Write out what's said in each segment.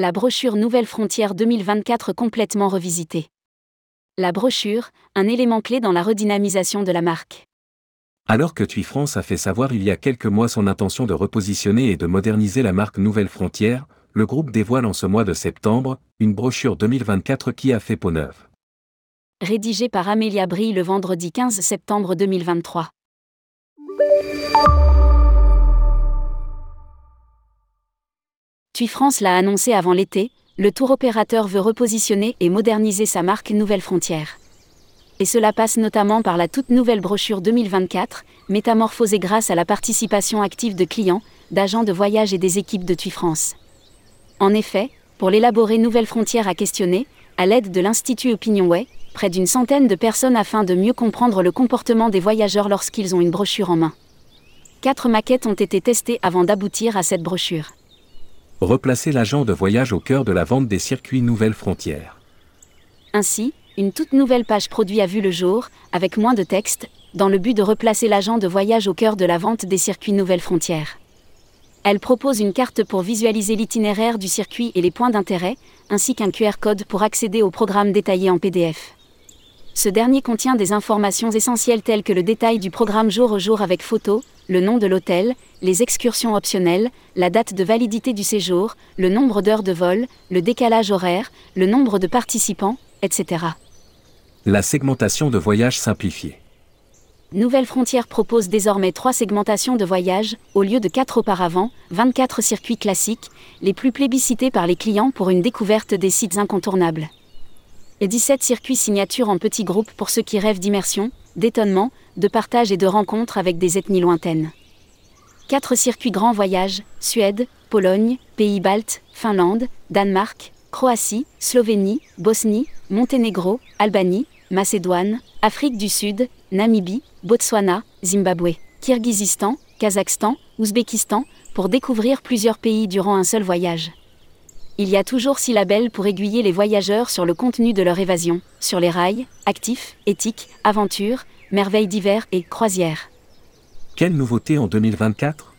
La brochure Nouvelle Frontière 2024 complètement revisitée. La brochure, un élément clé dans la redynamisation de la marque. Alors que TUI France a fait savoir il y a quelques mois son intention de repositionner et de moderniser la marque Nouvelle Frontière, le groupe dévoile en ce mois de septembre une brochure 2024 qui a fait peau neuve. Rédigé par Amélia Brie le vendredi 15 septembre 2023. TUI France l'a annoncé avant l'été, le tour opérateur veut repositionner et moderniser sa marque Nouvelle Frontière. Et cela passe notamment par la toute nouvelle brochure 2024, métamorphosée grâce à la participation active de clients, d'agents de voyage et des équipes de TUI France. En effet, pour l'élaborer Nouvelle Frontière a questionné, à l'aide de l'Institut Opinionway, près d'une centaine de personnes afin de mieux comprendre le comportement des voyageurs lorsqu'ils ont une brochure en main. Quatre maquettes ont été testées avant d'aboutir à cette brochure. Replacer l'agent de voyage au cœur de la vente des circuits Nouvelle Frontière. Ainsi, une toute nouvelle page produit a vu le jour, avec moins de texte, dans le but de replacer l'agent de voyage au cœur de la vente des circuits Nouvelles Frontières. Elle propose une carte pour visualiser l'itinéraire du circuit et les points d'intérêt, ainsi qu'un QR code pour accéder au programme détaillé en PDF. Ce dernier contient des informations essentielles telles que le détail du programme jour au jour avec photo, le nom de l'hôtel, les excursions optionnelles, la date de validité du séjour, le nombre d'heures de vol, le décalage horaire, le nombre de participants, etc. La segmentation de voyage simplifiée. Nouvelle Frontière propose désormais trois segmentations de voyage, au lieu de quatre auparavant, 24 circuits classiques, les plus plébiscités par les clients pour une découverte des sites incontournables. Et 17 circuits signatures en petits groupes pour ceux qui rêvent d'immersion, d'étonnement, de partage et de rencontres avec des ethnies lointaines. 4 circuits grands voyages, Suède, Pologne, Pays-Baltes, Finlande, Danemark, Croatie, Slovénie, Bosnie, Monténégro, Albanie, Macédoine, Afrique du Sud, Namibie, Botswana, Zimbabwe, Kirghizistan, Kazakhstan, Ouzbékistan, pour découvrir plusieurs pays durant un seul voyage. Il y a toujours six labels pour aiguiller les voyageurs sur le contenu de leur évasion, sur les rails, actifs, éthiques, aventures, merveilles d'hiver et croisières. Quelle nouveauté en 2024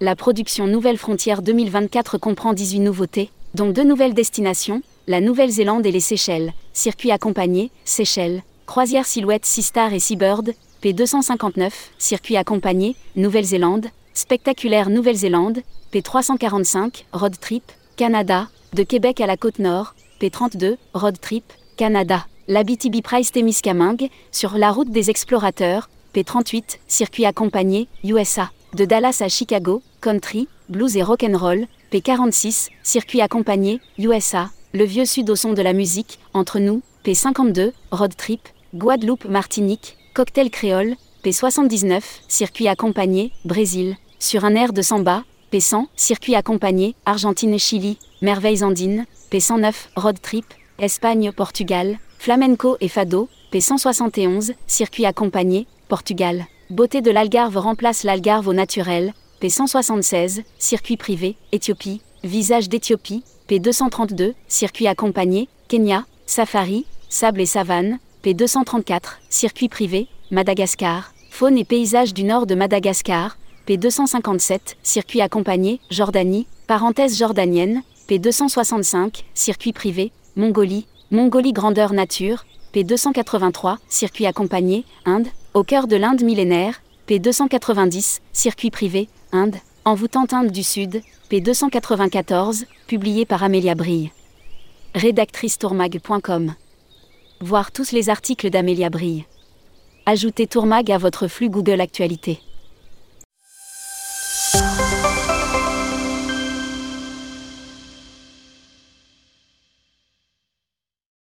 La production Nouvelle Frontière 2024 comprend 18 nouveautés, dont deux nouvelles destinations, la Nouvelle-Zélande et les Seychelles, circuit accompagné, Seychelles, croisière Silhouette Seastar et Seabird, P259, circuit accompagné, Nouvelle-Zélande, spectaculaire Nouvelle-Zélande, P345, road trip, Canada, de Québec à la côte nord, P32, road trip, Canada. L'Abitibi Price Témiscamingue, sur la route des explorateurs, P38, circuit accompagné, USA. De Dallas à Chicago, country, blues et rock'n'roll, P46, circuit accompagné, USA. Le vieux sud au son de la musique, entre nous, P52, road trip, Guadeloupe Martinique, cocktail créole, P79, circuit accompagné, Brésil. Sur un air de samba, P100, circuit accompagné, Argentine et Chili, merveilles andines, P109, road trip, Espagne, Portugal, flamenco et fado, P171, circuit accompagné, Portugal. Beauté de l'Algarve remplace l'Algarve au naturel, P176, circuit privé, Éthiopie, visage d'Éthiopie, P232, circuit accompagné, Kenya, safari, sable et savane, P234, circuit privé, Madagascar, faune et paysage du nord de Madagascar, P257, circuit accompagné, Jordanie, parenthèse jordanienne, P265, circuit privé, Mongolie, Mongolie grandeur nature, P283, circuit accompagné, Inde, au cœur de l'Inde millénaire, P290, circuit privé, Inde, envoûtante Inde du Sud, P294, publié par Amélia Brille. Rédactrice tourmag.com. Voir tous les articles d'Amélia Brille. Ajoutez Tourmag à votre flux Google Actualité.